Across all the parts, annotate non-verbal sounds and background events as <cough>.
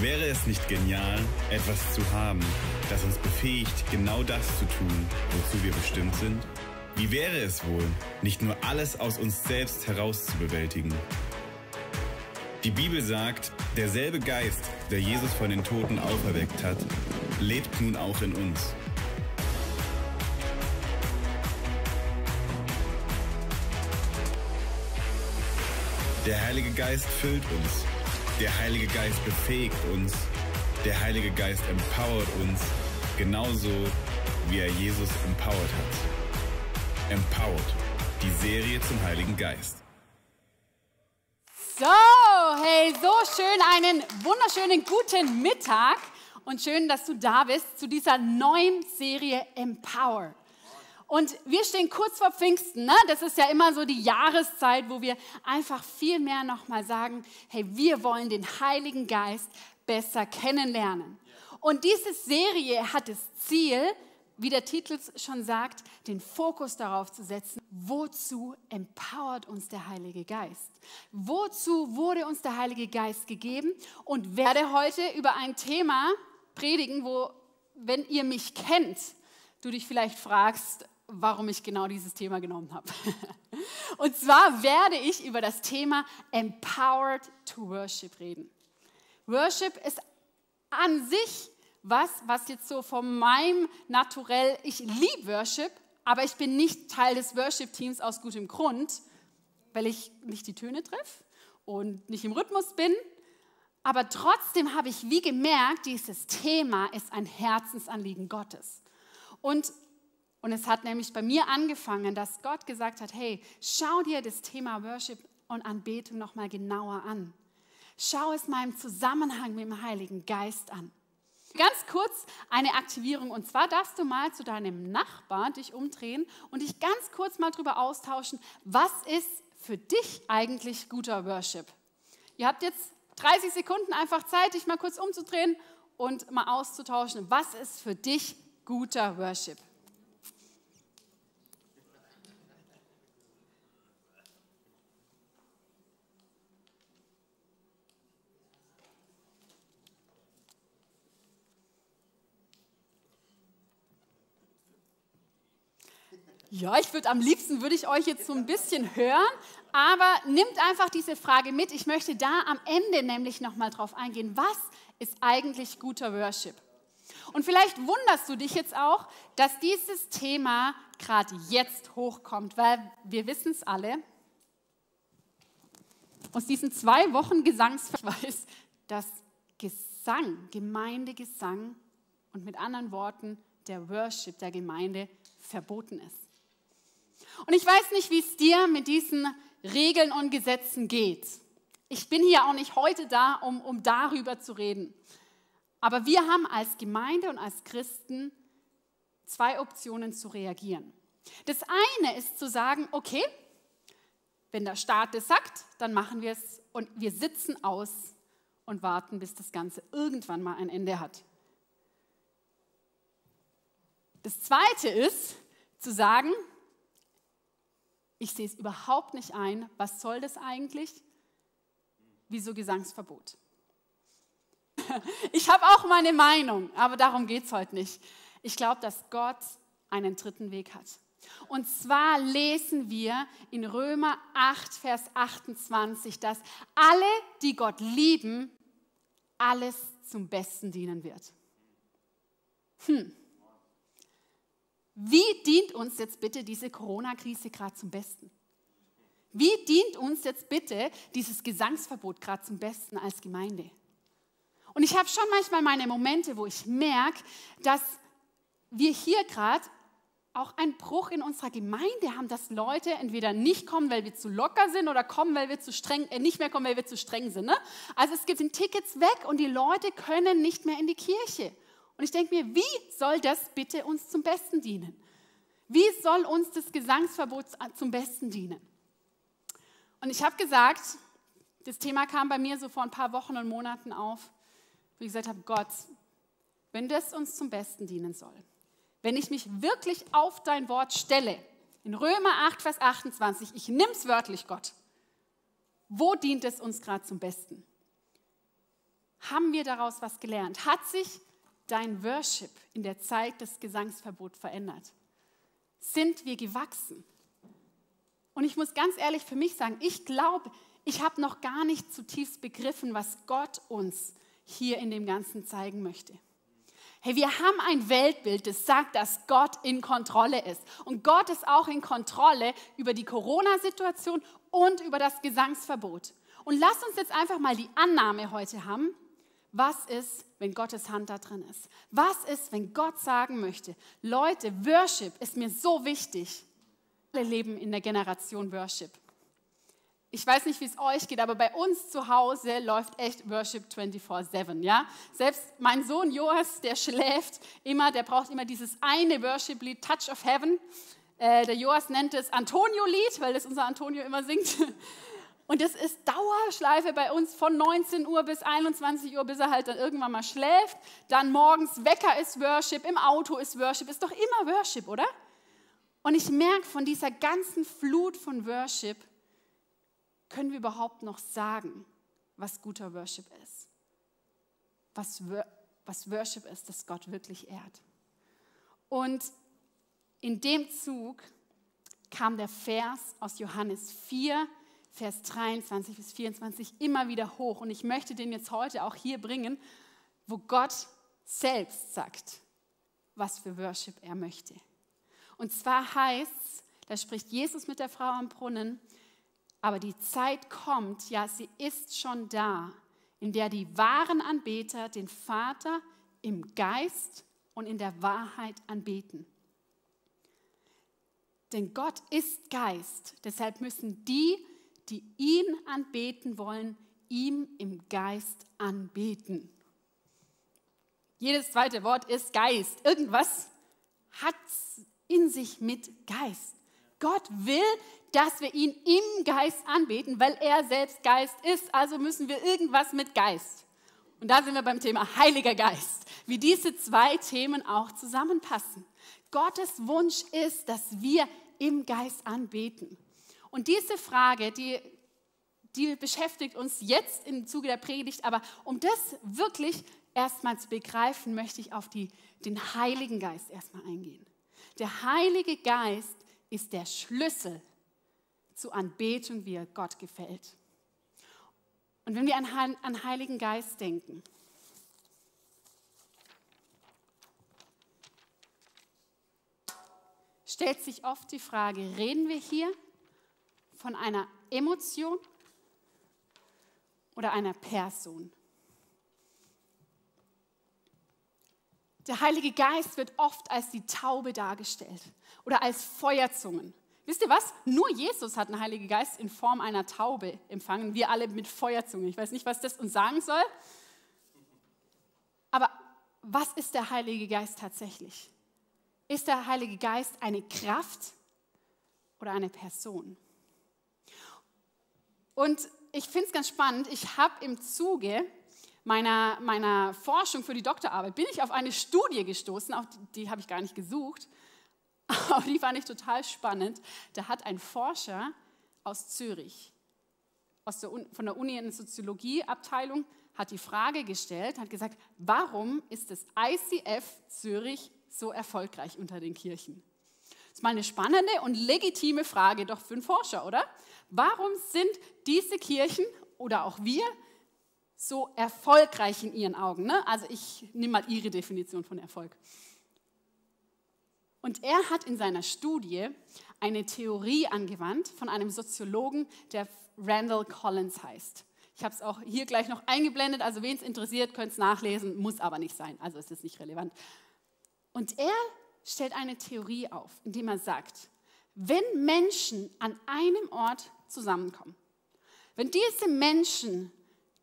Wäre es nicht genial, etwas zu haben, das uns befähigt, genau das zu tun, wozu wir bestimmt sind? Wie wäre es wohl, nicht nur alles aus uns selbst heraus zu bewältigen? Die Bibel sagt, derselbe Geist, der Jesus von den Toten auferweckt hat, lebt nun auch in uns. Der Heilige Geist füllt uns. Der Heilige Geist befähigt uns. Der Heilige Geist empowert uns, genauso wie er Jesus empowert hat. Empowered, die Serie zum Heiligen Geist. So, hey, so schön einen wunderschönen guten Mittag und schön, dass du da bist zu dieser neuen Serie Empower. Und wir stehen kurz vor Pfingsten. Ne? Das ist ja immer so die Jahreszeit, wo wir einfach viel mehr nochmal sagen, hey, wir wollen den Heiligen Geist besser kennenlernen. Und diese Serie hat das Ziel, wie der Titel schon sagt, den Fokus darauf zu setzen, wozu empowert uns der Heilige Geist? Wozu wurde uns der Heilige Geist gegeben? Und werde heute über ein Thema predigen, wo, wenn ihr mich kennt, du dich vielleicht fragst, warum ich genau dieses Thema genommen habe. <laughs> Und zwar werde ich über das Thema Empowered to Worship reden. Worship ist an sich was, was jetzt so von meinem Naturell, ich liebe Worship, aber ich bin nicht Teil des Worship-Teams aus gutem Grund, weil ich nicht die Töne treffe und nicht im Rhythmus bin. Aber trotzdem habe ich wie gemerkt, dieses Thema ist ein Herzensanliegen Gottes. Und und es hat nämlich bei mir angefangen, dass Gott gesagt hat, hey, schau dir das Thema Worship und Anbetung nochmal genauer an. Schau es mal im Zusammenhang mit dem Heiligen Geist an. Ganz kurz eine Aktivierung und zwar darfst du mal zu deinem Nachbarn dich umdrehen und dich ganz kurz mal darüber austauschen, was ist für dich eigentlich guter Worship? Ihr habt jetzt 30 Sekunden einfach Zeit, dich mal kurz umzudrehen und mal auszutauschen, was ist für dich guter Worship? Ja, ich würde am liebsten, würde ich euch jetzt so ein bisschen hören, aber nimmt einfach diese Frage mit. Ich möchte da am Ende nämlich nochmal drauf eingehen. Was ist eigentlich guter Worship? Und vielleicht wunderst du dich jetzt auch, dass dieses Thema gerade jetzt hochkommt, weil wir wissen es alle, aus diesen zwei Wochen Gesangsverweis, dass Gesang, Gemeindegesang und mit anderen Worten der Worship der Gemeinde verboten ist. Und ich weiß nicht, wie es dir mit diesen Regeln und Gesetzen geht. Ich bin hier auch nicht heute da, um, um darüber zu reden. Aber wir haben als Gemeinde und als Christen zwei Optionen zu reagieren. Das eine ist zu sagen, okay, wenn der Staat das sagt, dann machen wir es und wir sitzen aus und warten, bis das Ganze irgendwann mal ein Ende hat. Das zweite ist zu sagen, ich sehe es überhaupt nicht ein. Was soll das eigentlich? Wieso Gesangsverbot? Ich habe auch meine Meinung, aber darum geht es heute nicht. Ich glaube, dass Gott einen dritten Weg hat. Und zwar lesen wir in Römer 8, Vers 28, dass alle, die Gott lieben, alles zum Besten dienen wird. Hm. Wie dient uns jetzt bitte diese Corona-Krise gerade zum Besten? Wie dient uns jetzt bitte dieses Gesangsverbot gerade zum Besten als Gemeinde? Und ich habe schon manchmal meine Momente, wo ich merke, dass wir hier gerade auch einen Bruch in unserer Gemeinde haben, dass Leute entweder nicht kommen, weil wir zu locker sind oder kommen, weil wir zu streng, äh, nicht mehr kommen, weil wir zu streng sind. Ne? Also es gibt Tickets weg und die Leute können nicht mehr in die Kirche. Und ich denke mir, wie soll das bitte uns zum Besten dienen? Wie soll uns das Gesangsverbot zum Besten dienen? Und ich habe gesagt, das Thema kam bei mir so vor ein paar Wochen und Monaten auf, wo ich gesagt habe, Gott, wenn das uns zum Besten dienen soll, wenn ich mich wirklich auf dein Wort stelle, in Römer 8, Vers 28, ich es wörtlich, Gott, wo dient es uns gerade zum Besten? Haben wir daraus was gelernt? Hat sich dein Worship in der Zeit des Gesangsverbots verändert? Sind wir gewachsen? Und ich muss ganz ehrlich für mich sagen, ich glaube, ich habe noch gar nicht zutiefst begriffen, was Gott uns hier in dem Ganzen zeigen möchte. Hey, wir haben ein Weltbild, das sagt, dass Gott in Kontrolle ist. Und Gott ist auch in Kontrolle über die Corona-Situation und über das Gesangsverbot. Und lass uns jetzt einfach mal die Annahme heute haben, was ist, wenn Gottes Hand da drin ist? Was ist, wenn Gott sagen möchte, Leute, Worship ist mir so wichtig. Alle leben in der Generation Worship. Ich weiß nicht, wie es euch geht, aber bei uns zu Hause läuft echt Worship 24/7, ja? Selbst mein Sohn Joas, der schläft immer, der braucht immer dieses eine Worship-Lied Touch of Heaven. Äh, der Joas nennt es Antonio-Lied, weil das unser Antonio immer singt. Und das ist Dauerschleife bei uns von 19 Uhr bis 21 Uhr, bis er halt dann irgendwann mal schläft. Dann morgens Wecker ist Worship, im Auto ist Worship, ist doch immer Worship, oder? Und ich merke von dieser ganzen Flut von Worship, können wir überhaupt noch sagen, was guter Worship ist? Was, was Worship ist, das Gott wirklich ehrt. Und in dem Zug kam der Vers aus Johannes 4, Vers 23 bis 24 immer wieder hoch. Und ich möchte den jetzt heute auch hier bringen, wo Gott selbst sagt, was für Worship er möchte. Und zwar heißt, da spricht Jesus mit der Frau am Brunnen, aber die Zeit kommt, ja, sie ist schon da, in der die wahren Anbeter den Vater im Geist und in der Wahrheit anbeten. Denn Gott ist Geist, deshalb müssen die, die ihn anbeten wollen, ihm im Geist anbeten. Jedes zweite Wort ist Geist. Irgendwas hat in sich mit Geist. Gott will, dass wir ihn im Geist anbeten, weil er selbst Geist ist. Also müssen wir irgendwas mit Geist. Und da sind wir beim Thema Heiliger Geist, wie diese zwei Themen auch zusammenpassen. Gottes Wunsch ist, dass wir im Geist anbeten. Und diese Frage, die, die beschäftigt uns jetzt im Zuge der Predigt, aber um das wirklich erstmal zu begreifen, möchte ich auf die, den Heiligen Geist erstmal eingehen. Der Heilige Geist ist der Schlüssel zur Anbetung, wie er Gott gefällt. Und wenn wir an, an Heiligen Geist denken, stellt sich oft die Frage, reden wir hier von einer Emotion oder einer Person? Der Heilige Geist wird oft als die Taube dargestellt oder als Feuerzungen. Wisst ihr was? Nur Jesus hat einen Heiligen Geist in Form einer Taube empfangen. Wir alle mit Feuerzungen. Ich weiß nicht, was das uns sagen soll. Aber was ist der Heilige Geist tatsächlich? Ist der Heilige Geist eine Kraft oder eine Person? Und ich finde es ganz spannend. Ich habe im Zuge meiner, meiner Forschung für die Doktorarbeit bin ich auf eine Studie gestoßen, auf die, die habe ich gar nicht gesucht, <laughs> aber die fand ich total spannend. Da hat ein Forscher aus Zürich, aus der, von der Uni in Soziologieabteilung, hat die Frage gestellt, hat gesagt, warum ist das ICF Zürich so erfolgreich unter den Kirchen? Das ist mal eine spannende und legitime Frage doch für einen Forscher, oder? Warum sind diese Kirchen oder auch wir so erfolgreich in ihren Augen? Ne? Also ich nehme mal Ihre Definition von Erfolg. Und er hat in seiner Studie eine Theorie angewandt von einem Soziologen, der Randall Collins heißt. Ich habe es auch hier gleich noch eingeblendet, also wen es interessiert, könnt es nachlesen, muss aber nicht sein, also ist es nicht relevant. Und er stellt eine Theorie auf, indem er sagt, wenn Menschen an einem Ort zusammenkommen, wenn diese Menschen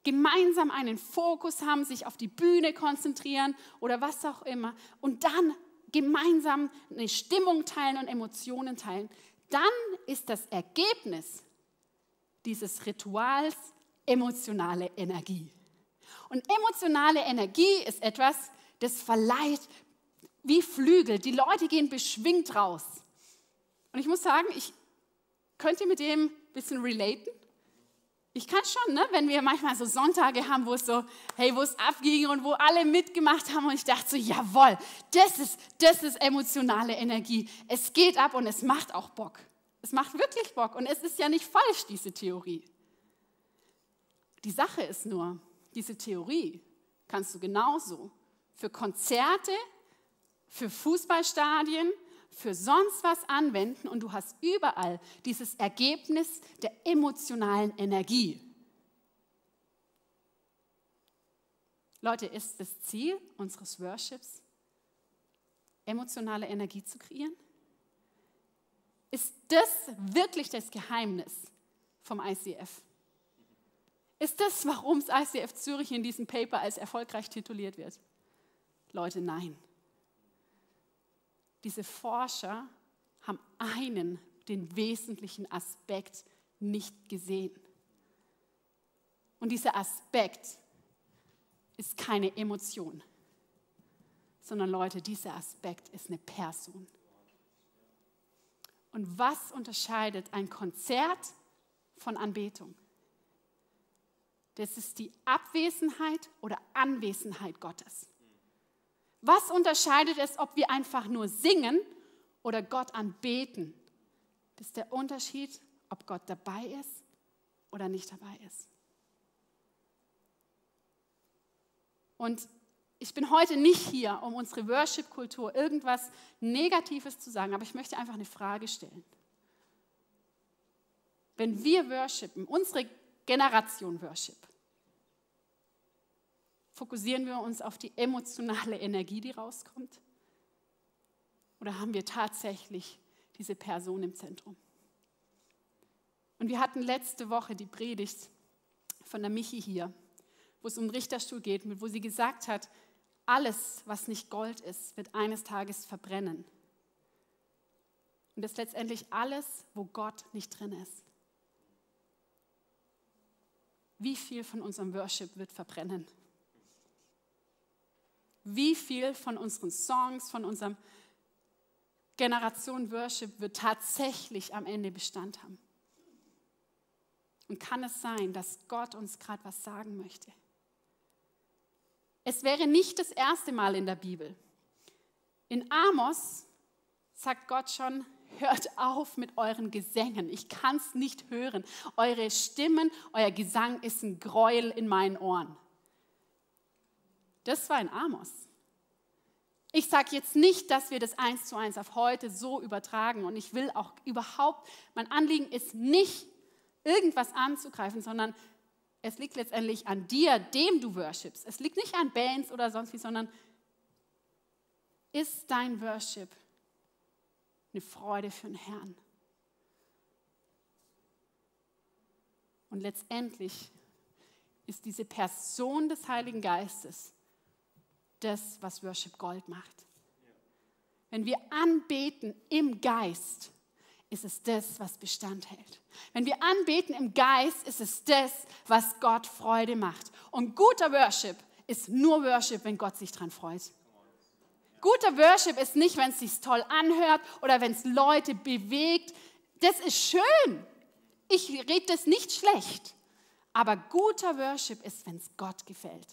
gemeinsam einen Fokus haben, sich auf die Bühne konzentrieren oder was auch immer und dann gemeinsam eine Stimmung teilen und Emotionen teilen, dann ist das Ergebnis dieses Rituals emotionale Energie. Und emotionale Energie ist etwas, das verleiht wie Flügel. Die Leute gehen beschwingt raus. Und ich muss sagen, ich könnte mit dem bisschen relaten. Ich kann schon, ne? wenn wir manchmal so Sonntage haben, wo es so, hey, wo es abging und wo alle mitgemacht haben und ich dachte so, jawohl, das ist, das ist emotionale Energie. Es geht ab und es macht auch Bock. Es macht wirklich Bock und es ist ja nicht falsch, diese Theorie. Die Sache ist nur, diese Theorie kannst du genauso für Konzerte, für Fußballstadien, für sonst was anwenden und du hast überall dieses Ergebnis der emotionalen Energie. Leute, ist das Ziel unseres Worships, emotionale Energie zu kreieren? Ist das wirklich das Geheimnis vom ICF? Ist das, warum das ICF Zürich in diesem Paper als erfolgreich tituliert wird? Leute, nein. Diese Forscher haben einen, den wesentlichen Aspekt nicht gesehen. Und dieser Aspekt ist keine Emotion, sondern Leute, dieser Aspekt ist eine Person. Und was unterscheidet ein Konzert von Anbetung? Das ist die Abwesenheit oder Anwesenheit Gottes. Was unterscheidet es, ob wir einfach nur singen oder Gott anbeten? Das ist der Unterschied, ob Gott dabei ist oder nicht dabei ist. Und ich bin heute nicht hier, um unsere Worship-Kultur irgendwas Negatives zu sagen, aber ich möchte einfach eine Frage stellen. Wenn wir worshipen, unsere Generation Worship, fokussieren wir uns auf die emotionale Energie, die rauskommt? Oder haben wir tatsächlich diese Person im Zentrum? Und wir hatten letzte Woche die Predigt von der Michi hier, wo es um den Richterstuhl geht, wo sie gesagt hat, alles, was nicht Gold ist, wird eines Tages verbrennen. Und das ist letztendlich alles, wo Gott nicht drin ist. Wie viel von unserem Worship wird verbrennen? Wie viel von unseren Songs, von unserem Generation Worship wird tatsächlich am Ende Bestand haben? Und kann es sein, dass Gott uns gerade was sagen möchte? Es wäre nicht das erste Mal in der Bibel. In Amos sagt Gott schon, hört auf mit euren Gesängen. Ich kann es nicht hören. Eure Stimmen, euer Gesang ist ein Gräuel in meinen Ohren. Das war in Amos. Ich sage jetzt nicht, dass wir das eins zu eins auf heute so übertragen und ich will auch überhaupt, mein Anliegen ist nicht, irgendwas anzugreifen, sondern es liegt letztendlich an dir, dem du worshipst. Es liegt nicht an Bands oder sonst wie, sondern ist dein Worship eine Freude für den Herrn? Und letztendlich ist diese Person des Heiligen Geistes das, was Worship Gold macht. Wenn wir anbeten im Geist, ist es das, was Bestand hält. Wenn wir anbeten im Geist, ist es das, was Gott Freude macht. Und guter Worship ist nur Worship, wenn Gott sich daran freut. Guter Worship ist nicht, wenn es sich toll anhört oder wenn es Leute bewegt. Das ist schön. Ich rede das nicht schlecht. Aber guter Worship ist, wenn es Gott gefällt.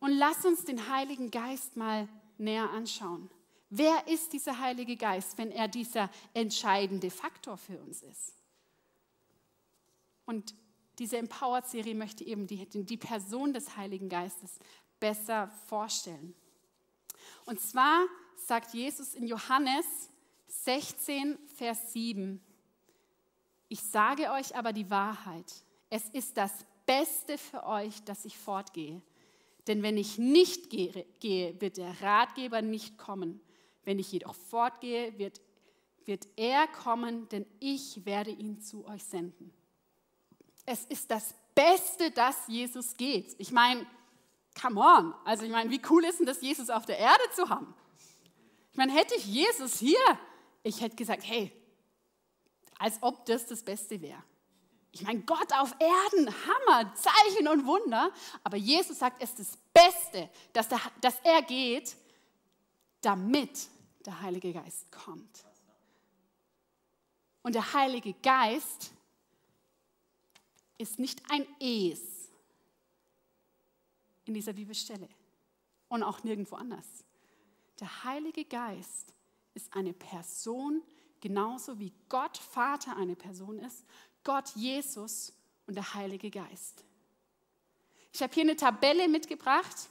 Und lass uns den Heiligen Geist mal näher anschauen. Wer ist dieser Heilige Geist, wenn er dieser entscheidende Faktor für uns ist? Und diese Empowered-Serie möchte eben die, die Person des Heiligen Geistes besser vorstellen. Und zwar sagt Jesus in Johannes 16, Vers 7, ich sage euch aber die Wahrheit, es ist das Beste für euch, dass ich fortgehe. Denn wenn ich nicht gehe, wird der Ratgeber nicht kommen. Wenn ich jedoch fortgehe, wird, wird er kommen, denn ich werde ihn zu euch senden. Es ist das Beste, dass Jesus geht. Ich meine, come on. Also ich meine, wie cool ist denn das, Jesus auf der Erde zu haben? Ich meine, hätte ich Jesus hier, ich hätte gesagt, hey, als ob das das Beste wäre. Ich meine, Gott auf Erden, Hammer, Zeichen und Wunder. Aber Jesus sagt, es ist das Beste, dass, der, dass er geht, damit der Heilige Geist kommt. Und der Heilige Geist ist nicht ein Es in dieser Bibelstelle und auch nirgendwo anders. Der Heilige Geist ist eine Person, genauso wie Gott Vater eine Person ist, Gott Jesus und der Heilige Geist. Ich habe hier eine Tabelle mitgebracht,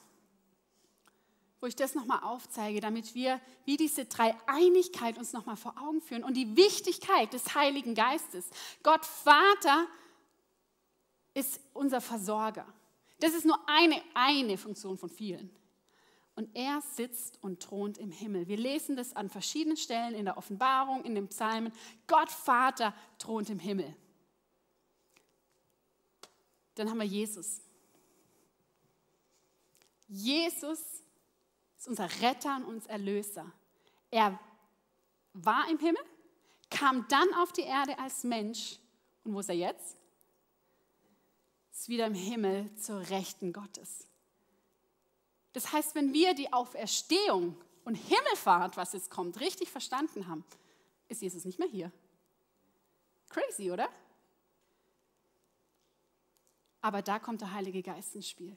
wo ich das nochmal aufzeige, damit wir wie diese Dreieinigkeit uns nochmal vor Augen führen und die Wichtigkeit des Heiligen Geistes. Gott Vater ist unser Versorger. Das ist nur eine, eine Funktion von vielen. Und er sitzt und thront im Himmel. Wir lesen das an verschiedenen Stellen in der Offenbarung, in den Psalmen. Gott Vater thront im Himmel. Dann haben wir Jesus. Jesus ist unser Retter und unser Erlöser. Er war im Himmel, kam dann auf die Erde als Mensch. Und wo ist er jetzt? Ist wieder im Himmel zur Rechten Gottes. Das heißt, wenn wir die Auferstehung und Himmelfahrt, was jetzt kommt, richtig verstanden haben, ist Jesus nicht mehr hier. Crazy, oder? Aber da kommt der Heilige Geist ins Spiel.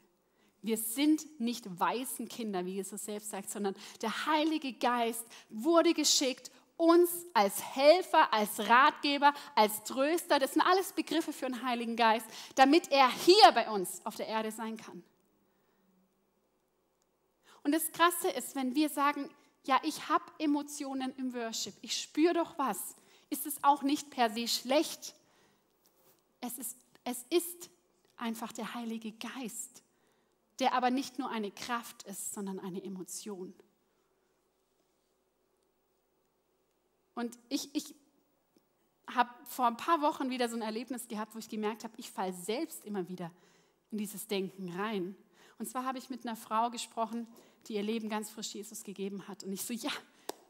Wir sind nicht Waisenkinder, wie Jesus selbst sagt, sondern der Heilige Geist wurde geschickt, uns als Helfer, als Ratgeber, als Tröster, das sind alles Begriffe für den Heiligen Geist, damit er hier bei uns auf der Erde sein kann. Und das Krasse ist, wenn wir sagen, ja, ich habe Emotionen im Worship, ich spüre doch was, ist es auch nicht per se schlecht. Es ist, es ist einfach der Heilige Geist, der aber nicht nur eine Kraft ist, sondern eine Emotion. Und ich, ich habe vor ein paar Wochen wieder so ein Erlebnis gehabt, wo ich gemerkt habe, ich falle selbst immer wieder in dieses Denken rein. Und zwar habe ich mit einer Frau gesprochen, die ihr Leben ganz frisch Jesus gegeben hat. Und ich so, ja,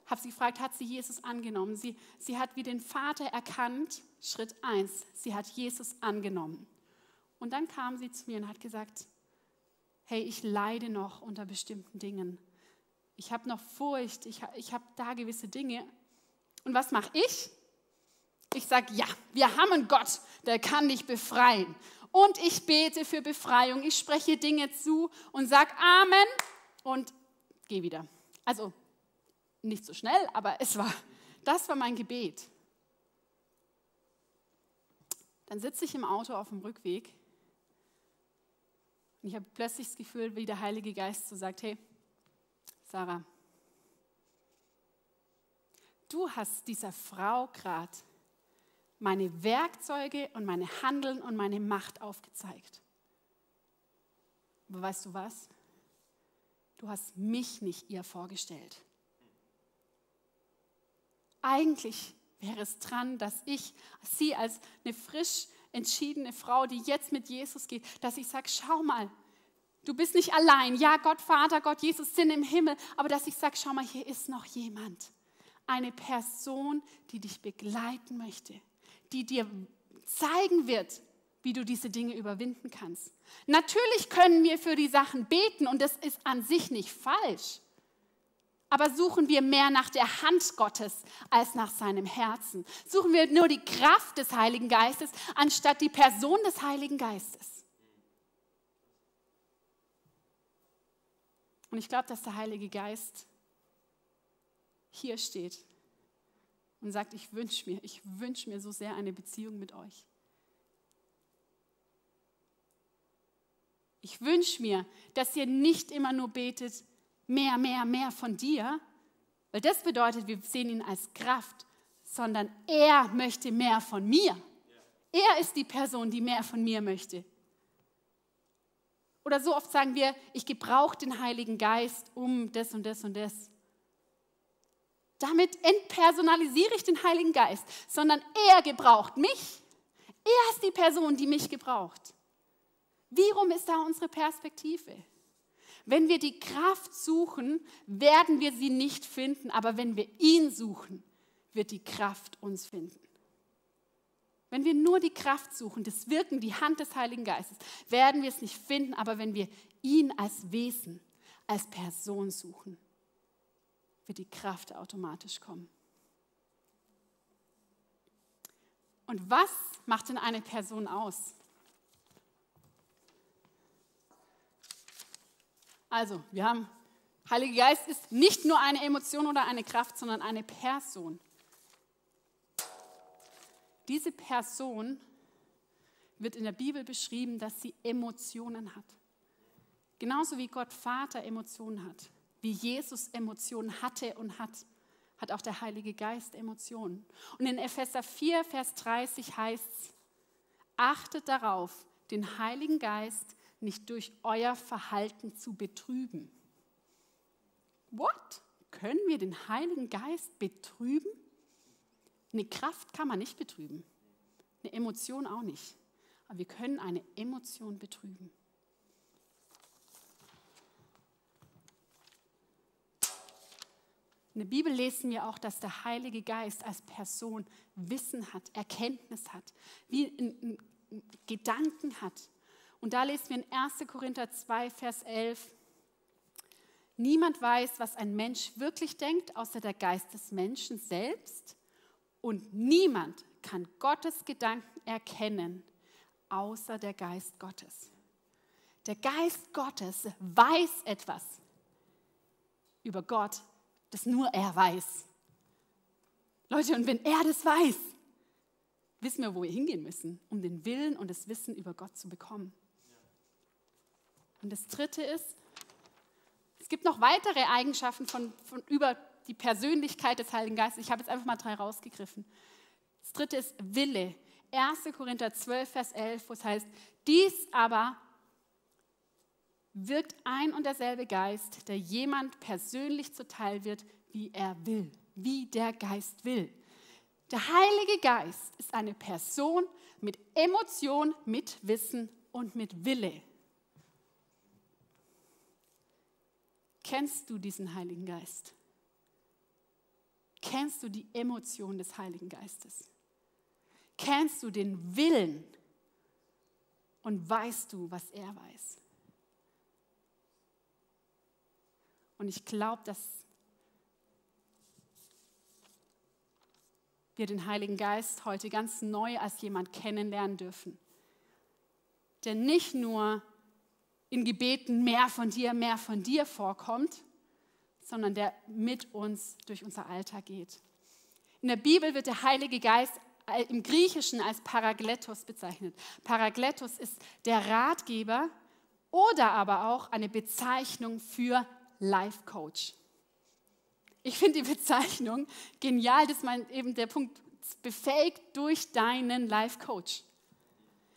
habe sie gefragt, hat sie Jesus angenommen? Sie, sie hat wie den Vater erkannt, Schritt eins, sie hat Jesus angenommen. Und dann kam sie zu mir und hat gesagt, hey, ich leide noch unter bestimmten Dingen. Ich habe noch Furcht, ich, ich habe da gewisse Dinge. Und was mache ich? Ich sage, ja, wir haben einen Gott, der kann dich befreien. Und ich bete für Befreiung. Ich spreche Dinge zu und sage Amen und gehe wieder. Also nicht so schnell, aber es war, das war mein Gebet. Dann sitze ich im Auto auf dem Rückweg und ich habe plötzlich das Gefühl, wie der Heilige Geist so sagt, hey, Sarah, du hast dieser Frau gerade meine Werkzeuge und meine Handeln und meine Macht aufgezeigt. Aber weißt du was? Du hast mich nicht ihr vorgestellt. Eigentlich wäre es dran, dass ich sie als eine frisch entschiedene Frau, die jetzt mit Jesus geht, dass ich sage, schau mal, du bist nicht allein. Ja, Gott Vater, Gott Jesus sind im Himmel, aber dass ich sage, schau mal, hier ist noch jemand. Eine Person, die dich begleiten möchte, die dir zeigen wird, wie du diese Dinge überwinden kannst. Natürlich können wir für die Sachen beten und das ist an sich nicht falsch. Aber suchen wir mehr nach der Hand Gottes als nach seinem Herzen? Suchen wir nur die Kraft des Heiligen Geistes anstatt die Person des Heiligen Geistes? Und ich glaube, dass der Heilige Geist hier steht und sagt, ich wünsche mir, ich wünsche mir so sehr eine Beziehung mit euch. Ich wünsche mir, dass ihr nicht immer nur betet, mehr, mehr, mehr von dir, weil das bedeutet, wir sehen ihn als Kraft, sondern er möchte mehr von mir. Er ist die Person, die mehr von mir möchte. Oder so oft sagen wir, ich gebrauche den Heiligen Geist um das und das und das. Damit entpersonalisiere ich den Heiligen Geist, sondern er gebraucht mich. Er ist die Person, die mich gebraucht. Wie rum ist da unsere Perspektive? Wenn wir die Kraft suchen, werden wir sie nicht finden, aber wenn wir ihn suchen, wird die Kraft uns finden. Wenn wir nur die Kraft suchen, das Wirken, die Hand des Heiligen Geistes, werden wir es nicht finden, aber wenn wir ihn als Wesen, als Person suchen, wird die Kraft automatisch kommen. Und was macht denn eine Person aus? Also, wir haben, Heiliger Geist ist nicht nur eine Emotion oder eine Kraft, sondern eine Person. Diese Person wird in der Bibel beschrieben, dass sie Emotionen hat. Genauso wie Gott Vater Emotionen hat, wie Jesus Emotionen hatte und hat, hat auch der Heilige Geist Emotionen. Und in Epheser 4, Vers 30 heißt es, achtet darauf, den Heiligen Geist nicht durch euer Verhalten zu betrüben. What? Können wir den Heiligen Geist betrüben? Eine Kraft kann man nicht betrüben, eine Emotion auch nicht. Aber wir können eine Emotion betrüben. In der Bibel lesen wir auch, dass der Heilige Geist als Person Wissen hat, Erkenntnis hat, wie Gedanken hat. Und da lesen wir in 1. Korinther 2, Vers 11, Niemand weiß, was ein Mensch wirklich denkt, außer der Geist des Menschen selbst. Und niemand kann Gottes Gedanken erkennen, außer der Geist Gottes. Der Geist Gottes weiß etwas über Gott, das nur er weiß. Leute, und wenn er das weiß, wissen wir, wo wir hingehen müssen, um den Willen und das Wissen über Gott zu bekommen. Und das Dritte ist, es gibt noch weitere Eigenschaften von, von über die Persönlichkeit des Heiligen Geistes. Ich habe jetzt einfach mal drei rausgegriffen. Das dritte ist Wille. 1. Korinther 12, Vers 11, wo es heißt, dies aber wirkt ein und derselbe Geist, der jemand persönlich zuteil wird, wie er will, wie der Geist will. Der Heilige Geist ist eine Person mit Emotion, mit Wissen und mit Wille. Kennst du diesen Heiligen Geist? Kennst du die Emotion des Heiligen Geistes? Kennst du den Willen und weißt du, was er weiß? Und ich glaube, dass wir den Heiligen Geist heute ganz neu als jemand kennenlernen dürfen, der nicht nur in Gebeten mehr von dir, mehr von dir vorkommt, sondern der mit uns durch unser Alltag geht. In der Bibel wird der Heilige Geist im Griechischen als Paragletos bezeichnet. Paragletos ist der Ratgeber oder aber auch eine Bezeichnung für Life Coach. Ich finde die Bezeichnung genial, dass man eben der Punkt befähigt durch deinen Life Coach.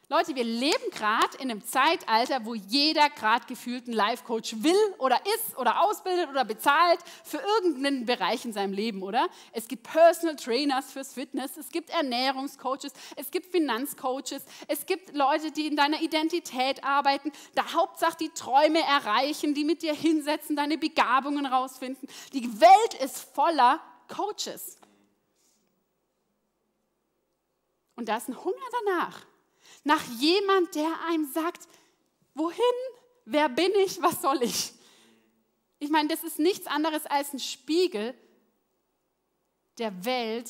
Leute, wir leben gerade in einem Zeitalter, wo jeder gerade gefühlt einen Life-Coach will oder ist oder ausbildet oder bezahlt für irgendeinen Bereich in seinem Leben, oder? Es gibt Personal Trainers fürs Fitness, es gibt Ernährungscoaches, es gibt Finanzcoaches, es gibt Leute, die in deiner Identität arbeiten, da Hauptsache die Träume erreichen, die mit dir hinsetzen, deine Begabungen rausfinden. Die Welt ist voller Coaches. Und da ist ein Hunger danach nach jemand, der einem sagt, wohin, wer bin ich, was soll ich? Ich meine, das ist nichts anderes als ein Spiegel der Welt,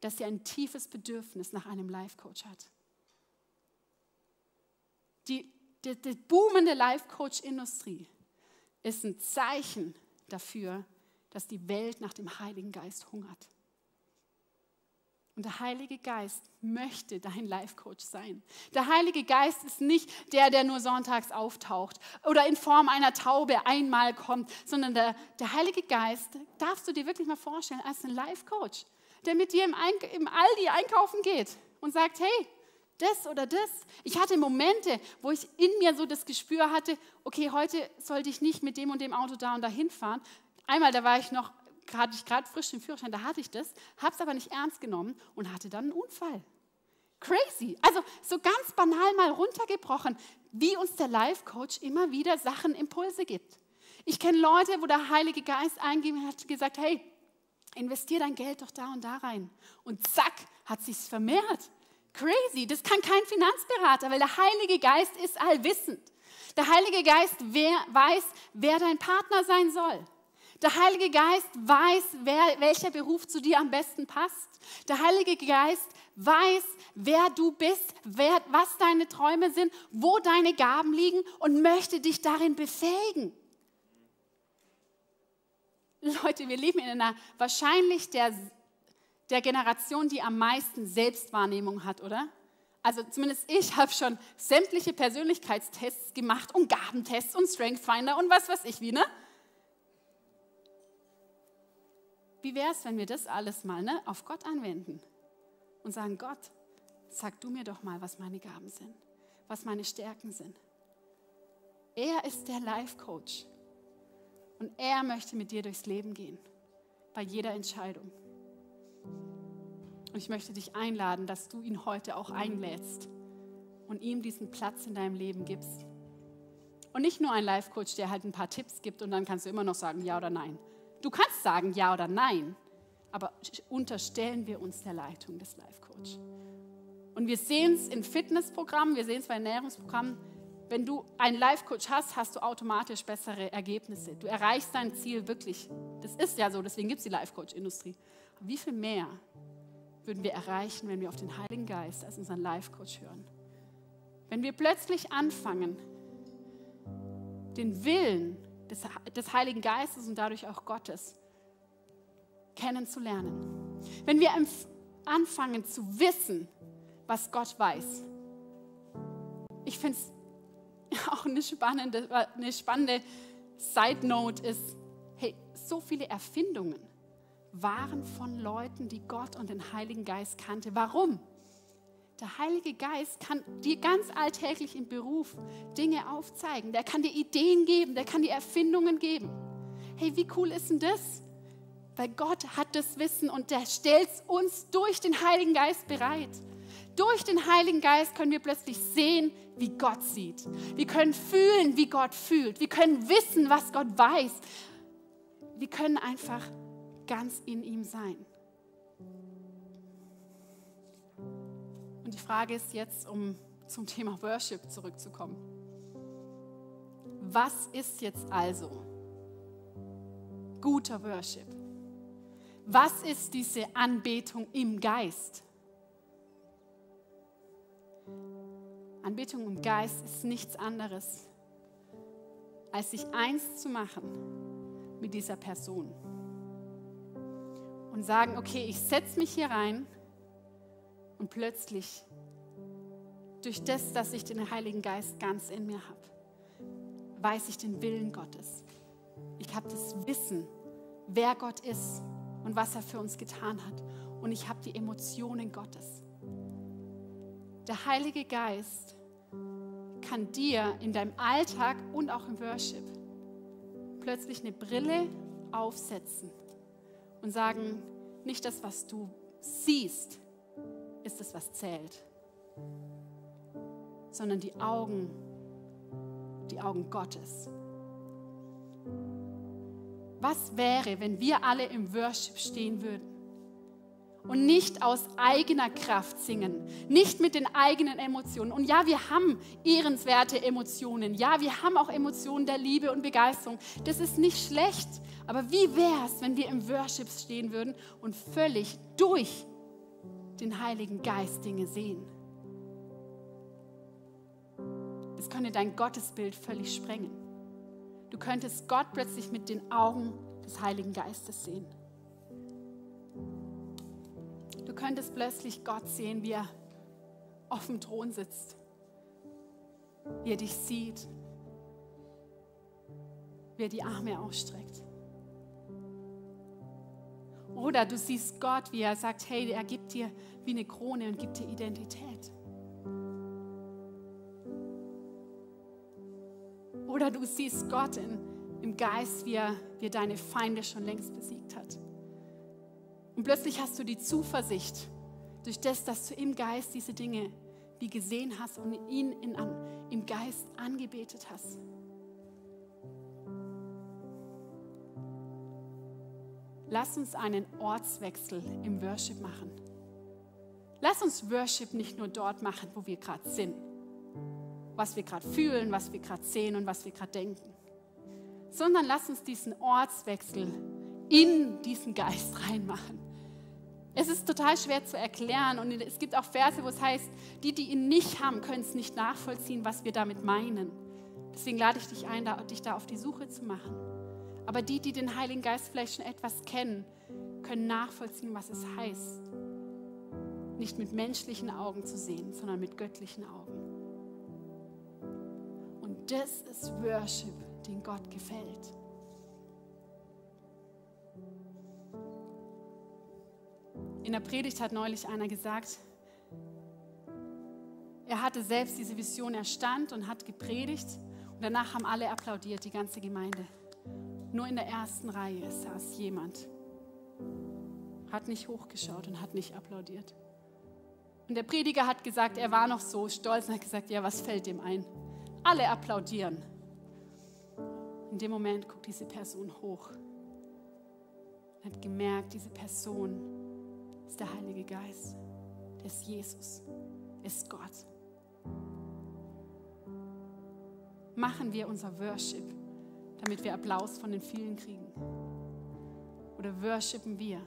dass sie ein tiefes Bedürfnis nach einem Life-Coach hat. Die, die, die boomende Life-Coach-Industrie ist ein Zeichen dafür, dass die Welt nach dem Heiligen Geist hungert. Und der Heilige Geist möchte dein Life-Coach sein. Der Heilige Geist ist nicht der, der nur sonntags auftaucht oder in Form einer Taube einmal kommt, sondern der, der Heilige Geist, darfst du dir wirklich mal vorstellen, als ein Life-Coach, der mit dir im, Eink im Aldi einkaufen geht und sagt, hey, das oder das. Ich hatte Momente, wo ich in mir so das Gespür hatte, okay, heute sollte ich nicht mit dem und dem Auto da und dahin fahren. Einmal, da war ich noch hatte ich gerade frisch den Führerschein, da hatte ich das, habe es aber nicht ernst genommen und hatte dann einen Unfall. Crazy. Also so ganz banal mal runtergebrochen, wie uns der Life Coach immer wieder Sachen, Impulse gibt. Ich kenne Leute, wo der Heilige Geist eingegeben hat, gesagt, hey, investier dein Geld doch da und da rein. Und zack, hat sich's vermehrt. Crazy. Das kann kein Finanzberater, weil der Heilige Geist ist allwissend. Der Heilige Geist wer, weiß, wer dein Partner sein soll. Der Heilige Geist weiß, wer, welcher Beruf zu dir am besten passt. Der Heilige Geist weiß, wer du bist, wer, was deine Träume sind, wo deine Gaben liegen und möchte dich darin befähigen. Leute, wir leben in einer wahrscheinlich der, der Generation, die am meisten Selbstwahrnehmung hat, oder? Also zumindest ich habe schon sämtliche Persönlichkeitstests gemacht und Gabentests und Strength Finder und was weiß ich wie, ne? Wie wäre es, wenn wir das alles mal ne, auf Gott anwenden und sagen, Gott, sag du mir doch mal, was meine Gaben sind, was meine Stärken sind. Er ist der Life Coach. Und er möchte mit dir durchs Leben gehen, bei jeder Entscheidung. Und ich möchte dich einladen, dass du ihn heute auch einlädst und ihm diesen Platz in deinem Leben gibst. Und nicht nur ein Life Coach, der halt ein paar Tipps gibt und dann kannst du immer noch sagen ja oder nein. Du kannst sagen ja oder nein, aber unterstellen wir uns der Leitung des Life Coach. Und wir sehen es in Fitnessprogrammen, wir sehen es bei Ernährungsprogrammen, wenn du einen Life-Coach hast, hast du automatisch bessere Ergebnisse. Du erreichst dein Ziel wirklich. Das ist ja so, deswegen gibt es die Life-Coach-Industrie. Wie viel mehr würden wir erreichen, wenn wir auf den Heiligen Geist als unseren Life-Coach hören? Wenn wir plötzlich anfangen, den Willen des, des Heiligen Geistes und dadurch auch Gottes kennenzulernen. Wenn wir anfangen zu wissen, was Gott weiß. Ich finde es <laughs> auch eine spannende, eine spannende Side Note ist, hey, so viele Erfindungen waren von Leuten, die Gott und den Heiligen Geist kannte. Warum? Der Heilige Geist kann dir ganz alltäglich im Beruf Dinge aufzeigen. Der kann dir Ideen geben, der kann dir Erfindungen geben. Hey, wie cool ist denn das? Weil Gott hat das Wissen und der stellt es uns durch den Heiligen Geist bereit. Durch den Heiligen Geist können wir plötzlich sehen, wie Gott sieht. Wir können fühlen, wie Gott fühlt. Wir können wissen, was Gott weiß. Wir können einfach ganz in ihm sein. Und die Frage ist jetzt, um zum Thema Worship zurückzukommen. Was ist jetzt also guter Worship? Was ist diese Anbetung im Geist? Anbetung im Geist ist nichts anderes, als sich eins zu machen mit dieser Person. Und sagen, okay, ich setze mich hier rein und plötzlich, durch das, dass ich den Heiligen Geist ganz in mir habe, weiß ich den Willen Gottes. Ich habe das Wissen, wer Gott ist und was er für uns getan hat. Und ich habe die Emotionen Gottes. Der Heilige Geist kann dir in deinem Alltag und auch im Worship plötzlich eine Brille aufsetzen und sagen, nicht das, was du siehst, ist es, was zählt, sondern die Augen, die Augen Gottes. Was wäre, wenn wir alle im Worship stehen würden und nicht aus eigener Kraft singen, nicht mit den eigenen Emotionen. Und ja, wir haben ehrenswerte Emotionen. Ja, wir haben auch Emotionen der Liebe und Begeisterung. Das ist nicht schlecht. Aber wie wäre es, wenn wir im Worship stehen würden und völlig durch den Heiligen Geist Dinge sehen? Es könnte dein Gottesbild völlig sprengen. Du könntest Gott plötzlich mit den Augen des Heiligen Geistes sehen. Du könntest plötzlich Gott sehen, wie er auf dem Thron sitzt, wie er dich sieht, wie er die Arme ausstreckt. Oder du siehst Gott, wie er sagt, hey, er gibt dir wie eine Krone und gibt dir Identität. Oder du siehst Gott in, im Geist, wie er, wie er deine Feinde schon längst besiegt hat. Und plötzlich hast du die Zuversicht, durch das, dass du im Geist diese Dinge wie gesehen hast und ihn in, im Geist angebetet hast. Lass uns einen Ortswechsel im Worship machen. Lass uns Worship nicht nur dort machen, wo wir gerade sind, was wir gerade fühlen, was wir gerade sehen und was wir gerade denken, sondern lass uns diesen Ortswechsel in diesen Geist <laughs> reinmachen. Es ist total schwer zu erklären und es gibt auch Verse, wo es heißt, die, die ihn nicht haben, können es nicht nachvollziehen, was wir damit meinen. Deswegen lade ich dich ein, dich da auf die Suche zu machen. Aber die, die den Heiligen Geist vielleicht schon etwas kennen, können nachvollziehen, was es heißt. Nicht mit menschlichen Augen zu sehen, sondern mit göttlichen Augen. Und das ist Worship, den Gott gefällt. In der Predigt hat neulich einer gesagt, er hatte selbst diese Vision, er und hat gepredigt und danach haben alle applaudiert, die ganze Gemeinde. Nur in der ersten Reihe saß jemand, hat nicht hochgeschaut und hat nicht applaudiert. Und der Prediger hat gesagt, er war noch so stolz und hat gesagt, ja, was fällt ihm ein? Alle applaudieren. In dem Moment guckt diese Person hoch und hat gemerkt, diese Person ist der Heilige Geist, der ist Jesus, ist Gott. Machen wir unser Worship, damit wir Applaus von den vielen kriegen? Oder worshipen wir,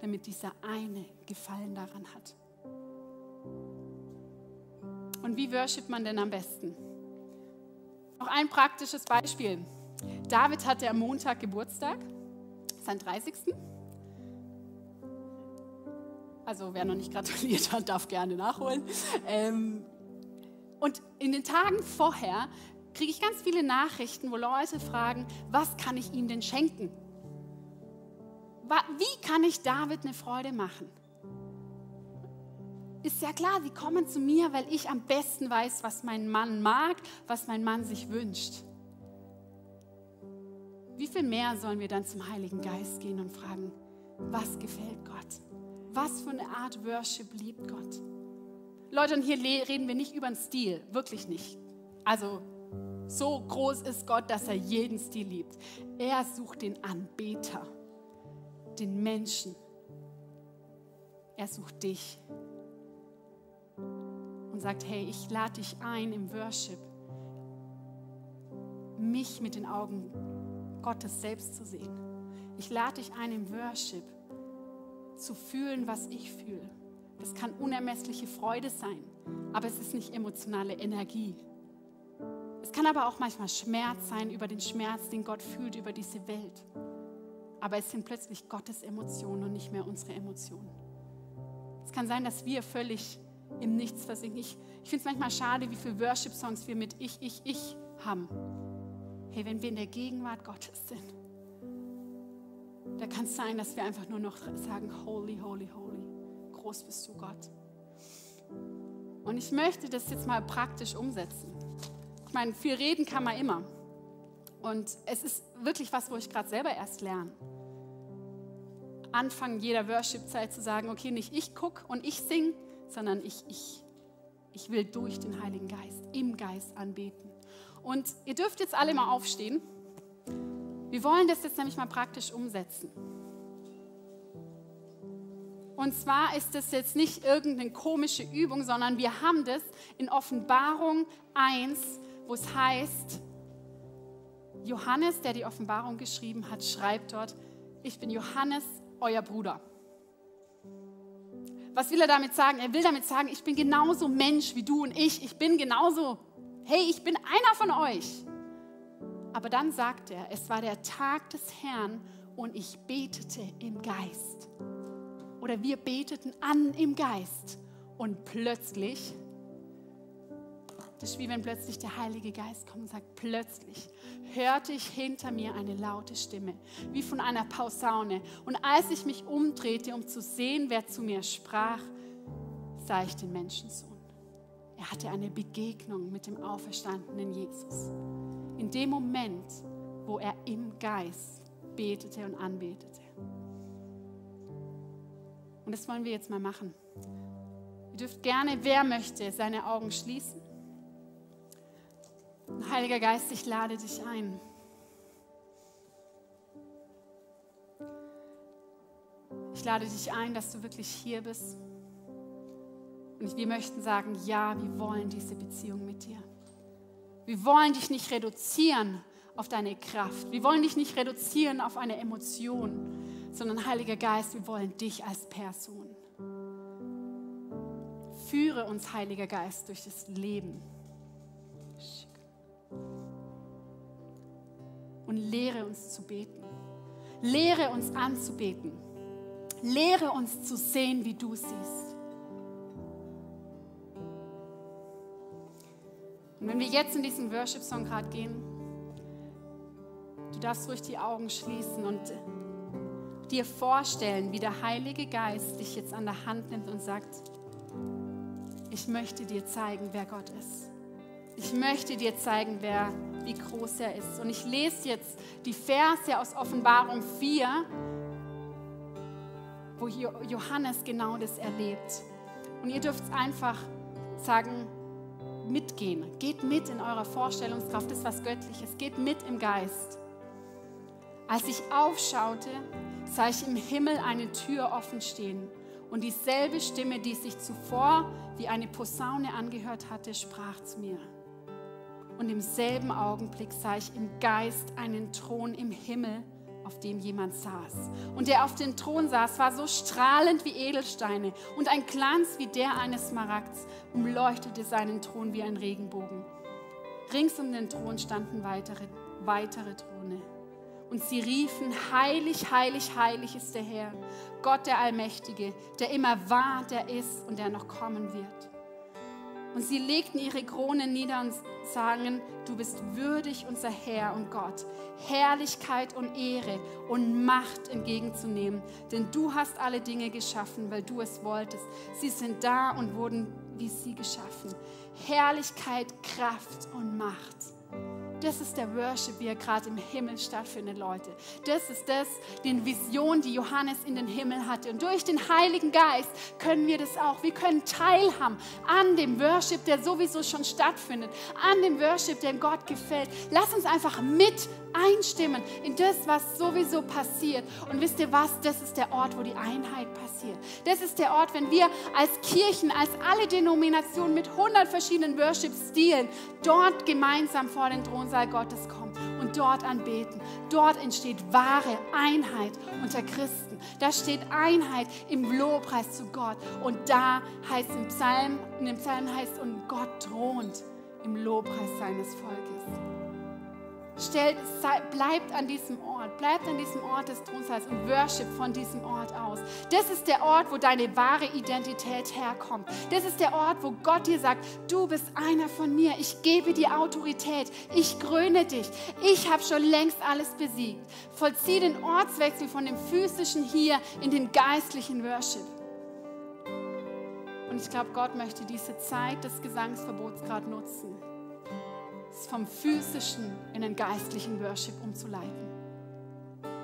damit dieser eine Gefallen daran hat? Und wie worshipt man denn am besten? Noch ein praktisches Beispiel. David hatte am Montag Geburtstag, seinen 30. Also wer noch nicht gratuliert hat, darf gerne nachholen. Ähm, und in den Tagen vorher kriege ich ganz viele Nachrichten, wo Leute fragen, was kann ich ihm denn schenken? Wie kann ich David eine Freude machen? Ist ja klar, sie kommen zu mir, weil ich am besten weiß, was mein Mann mag, was mein Mann sich wünscht. Wie viel mehr sollen wir dann zum Heiligen Geist gehen und fragen, was gefällt Gott? Was für eine Art Worship liebt Gott? Leute, und hier reden wir nicht über den Stil, wirklich nicht. Also so groß ist Gott, dass er jeden Stil liebt. Er sucht den Anbeter, den Menschen. Er sucht dich und sagt, hey, ich lade dich ein im Worship, mich mit den Augen Gottes selbst zu sehen. Ich lade dich ein im Worship, zu fühlen, was ich fühle. Das kann unermessliche Freude sein, aber es ist nicht emotionale Energie. Es kann aber auch manchmal Schmerz sein über den Schmerz, den Gott fühlt über diese Welt. Aber es sind plötzlich Gottes Emotionen und nicht mehr unsere Emotionen. Es kann sein, dass wir völlig im Nichts versinken. Ich, ich finde es manchmal schade, wie viele Worship-Songs wir mit Ich, Ich, Ich haben. Hey, wenn wir in der Gegenwart Gottes sind, da kann es sein, dass wir einfach nur noch sagen, holy, holy, holy. Groß bist du Gott. Und ich möchte das jetzt mal praktisch umsetzen. Ich meine, viel reden kann man immer. Und es ist wirklich was, wo ich gerade selber erst lerne. Anfang jeder Worship-Zeit zu sagen, okay, nicht ich gucke und ich sing, sondern ich, ich, ich will durch den Heiligen Geist, im Geist anbeten. Und ihr dürft jetzt alle mal aufstehen. Wir wollen das jetzt nämlich mal praktisch umsetzen. Und zwar ist das jetzt nicht irgendeine komische Übung, sondern wir haben das in Offenbarung 1, wo es heißt, Johannes, der die Offenbarung geschrieben hat, schreibt dort, ich bin Johannes, euer Bruder. Was will er damit sagen? Er will damit sagen, ich bin genauso Mensch wie du und ich. Ich bin genauso, hey, ich bin einer von euch. Aber dann sagt er, es war der Tag des Herrn und ich betete im Geist. Oder wir beteten an im Geist. Und plötzlich, das ist wie wenn plötzlich der Heilige Geist kommt und sagt, plötzlich hörte ich hinter mir eine laute Stimme, wie von einer Pausaune. Und als ich mich umdrehte, um zu sehen, wer zu mir sprach, sah ich den Menschensohn. Er hatte eine Begegnung mit dem auferstandenen Jesus in dem Moment, wo er im Geist betete und anbetete. Und das wollen wir jetzt mal machen. Ihr dürft gerne, wer möchte, seine Augen schließen. Heiliger Geist, ich lade dich ein. Ich lade dich ein, dass du wirklich hier bist. Und wir möchten sagen, ja, wir wollen diese Beziehung mit dir. Wir wollen dich nicht reduzieren auf deine Kraft. Wir wollen dich nicht reduzieren auf eine Emotion, sondern Heiliger Geist, wir wollen dich als Person. Führe uns, Heiliger Geist, durch das Leben. Und lehre uns zu beten. Lehre uns anzubeten. Lehre uns zu sehen, wie du siehst. Und wenn wir jetzt in diesen Worship-Song gerade gehen, du darfst ruhig die Augen schließen und dir vorstellen, wie der Heilige Geist dich jetzt an der Hand nimmt und sagt, ich möchte dir zeigen, wer Gott ist. Ich möchte dir zeigen, wer, wie groß er ist. Und ich lese jetzt die Verse aus Offenbarung 4, wo Johannes genau das erlebt. Und ihr dürft einfach sagen, mitgehen. Geht mit in eurer Vorstellungskraft, das ist was Göttliches. Geht mit im Geist. Als ich aufschaute, sah ich im Himmel eine Tür offen stehen. Und dieselbe Stimme, die sich zuvor wie eine Posaune angehört hatte, sprach zu mir. Und im selben Augenblick sah ich im Geist einen Thron im Himmel auf dem jemand saß. Und der auf dem Thron saß, war so strahlend wie Edelsteine und ein Glanz wie der eines Smaragds umleuchtete seinen Thron wie ein Regenbogen. Rings um den Thron standen weitere, weitere Throne. Und sie riefen, heilig, heilig, heilig ist der Herr, Gott der Allmächtige, der immer war, der ist und der noch kommen wird. Und sie legten ihre Kronen nieder und sagen, du bist würdig, unser Herr und Gott, Herrlichkeit und Ehre und Macht entgegenzunehmen. Denn du hast alle Dinge geschaffen, weil du es wolltest. Sie sind da und wurden wie sie geschaffen. Herrlichkeit, Kraft und Macht. Das ist der Worship, wie er gerade im Himmel stattfindet, Leute. Das ist das, die Vision, die Johannes in den Himmel hatte. Und durch den Heiligen Geist können wir das auch. Wir können teilhaben an dem Worship, der sowieso schon stattfindet, an dem Worship, der Gott gefällt. Lass uns einfach mit einstimmen in das, was sowieso passiert. Und wisst ihr was? Das ist der Ort, wo die Einheit passiert. Das ist der Ort, wenn wir als Kirchen, als alle Denominationen mit 100 verschiedenen Worship-Stilen dort gemeinsam vor den Thronsaal Gottes kommen und dort anbeten. Dort entsteht wahre Einheit unter Christen. Da steht Einheit im Lobpreis zu Gott. Und da heißt im Psalm, in dem Psalm heißt, und Gott thront im Lobpreis seines Volkes. Stellt, bleibt an diesem Ort, bleibt an diesem Ort des Thronsaals und worship von diesem Ort aus. Das ist der Ort, wo deine wahre Identität herkommt. Das ist der Ort, wo Gott dir sagt, du bist einer von mir. Ich gebe dir Autorität. Ich kröne dich. Ich habe schon längst alles besiegt. Vollzieh den Ortswechsel von dem physischen hier in den geistlichen Worship. Und ich glaube, Gott möchte diese Zeit des Gesangsverbots gerade nutzen vom physischen in den geistlichen Worship umzuleiten.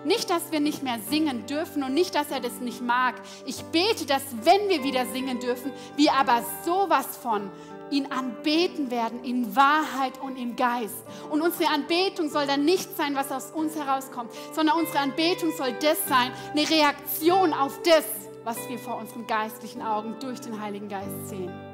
Nicht, dass wir nicht mehr singen dürfen und nicht, dass er das nicht mag. Ich bete, dass wenn wir wieder singen dürfen, wir aber sowas von ihn anbeten werden in Wahrheit und im Geist. Und unsere Anbetung soll dann nicht sein, was aus uns herauskommt, sondern unsere Anbetung soll das sein, eine Reaktion auf das, was wir vor unseren geistlichen Augen durch den Heiligen Geist sehen.